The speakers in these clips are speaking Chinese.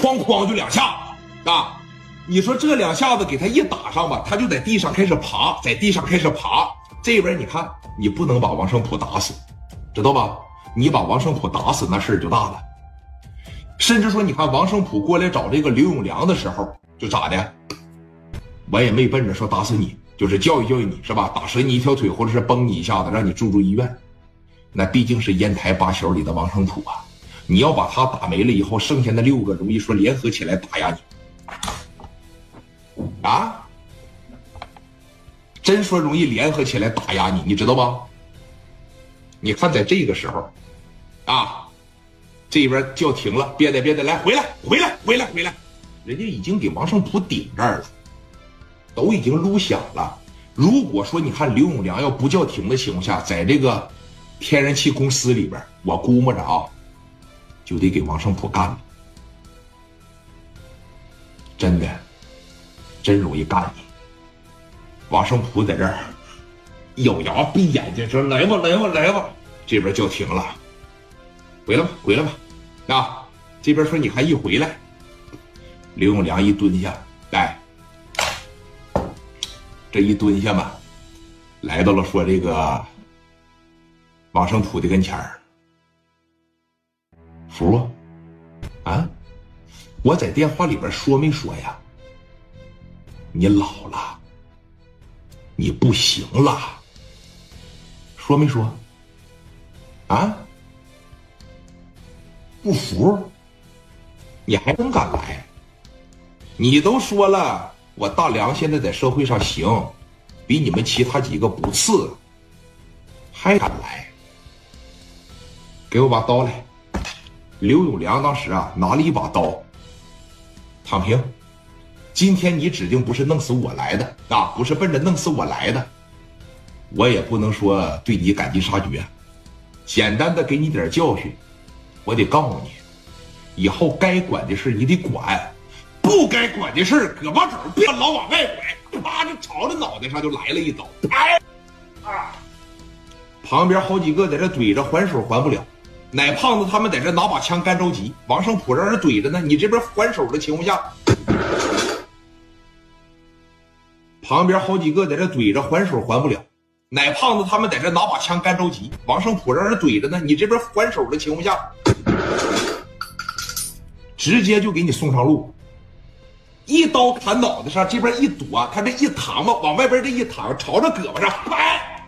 哐哐就两下啊！你说这两下子给他一打上吧，他就在地上开始爬，在地上开始爬。这边你看，你不能把王胜普打死，知道吧？你把王胜普打死，那事儿就大了。甚至说，你看王胜普过来找这个刘永良的时候，就咋的？我也没奔着说打死你，就是教育教育你，是吧？打折你一条腿，或者是崩你一下子，让你住住医院。那毕竟是烟台八小里的王胜普啊！你要把他打没了以后，剩下那六个容易说联合起来打压你啊！真说容易联合起来打压你，你知道吧？你看，在这个时候，啊，这边叫停了，别的别的，来回来回来回来回来，人家已经给王胜普顶这儿了，都已经录响了。如果说你看刘永良要不叫停的情况下，在这个。天然气公司里边，我估摸着啊，就得给王胜普干了。真的，真容易干你。王胜普在这儿咬牙闭眼睛说：“来吧，来吧，来吧！”这边叫停了，回来吧，回来吧。啊，这边说你还一回来，刘永良一蹲下，来，这一蹲下吧，来到了说这个。王胜普的跟前儿，服？啊！我在电话里边说没说呀？你老了，你不行了，说没说？啊！不服？你还真敢来？你都说了，我大梁现在在社会上行，比你们其他几个不次，还敢来？给我把刀来！刘永良当时啊拿了一把刀，躺平。今天你指定不是弄死我来的啊，不是奔着弄死我来的。我也不能说对你赶尽杀绝，简单的给你点教训。我得告诉你，以后该管的事你得管，不该管的事胳膊肘别老往外拐，啪就朝着脑袋上就来了一刀。哎，啊！旁边好几个在这怼着，还手还不了。奶胖子他们在这拿把枪干着急，王胜普让人怼着呢。你这边还手的情况下，旁边好几个在这怼着，还手还不了。奶胖子他们在这拿把枪干着急，王胜普让人怼着呢。你这边还手的情况下，直接就给你送上路，一刀砍脑袋上，这边一躲，他这一躺吧，往外边这一躺，朝着胳膊上拍，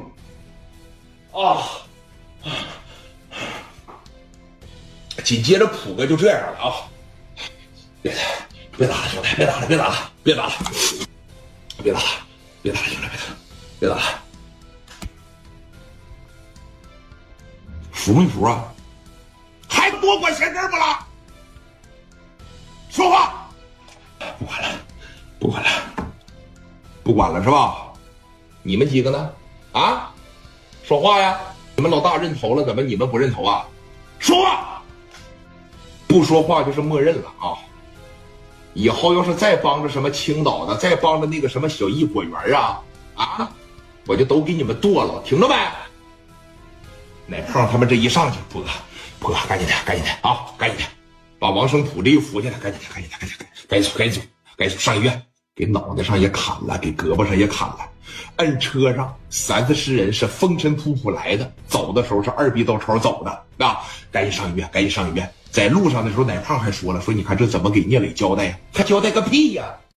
啊。紧接着，普哥就这样了啊！别打，别打了，兄弟，别打了，别打了，别打了，别打了，别打了，兄弟，别打，别打了，服没服啊？还多管闲事不啦？说话！不管了，不管了，不管了是吧？你们几个呢？啊？说话呀！你们老大认头了，怎么你们不认头啊？说话！不说话就是默认了啊！以后要是再帮着什么青岛的，再帮着那个什么小艺果园啊啊，我就都给你们剁了，听着没？奶胖他们这一上去，波哥，普哥，赶紧的，赶紧的啊，赶紧的，把王生普这一扶起来，赶紧的，赶紧的，赶紧的，赶紧走，赶紧走，赶紧走，上医院，给脑袋上也砍了，给胳膊上也砍了，摁车上，三四十人是风尘仆仆来的，走的时候是二逼刀超走的啊，赶紧上医院，赶紧上医院。在路上的时候，奶胖还说了：“说你看这怎么给聂磊交代呀？他交代个屁呀！”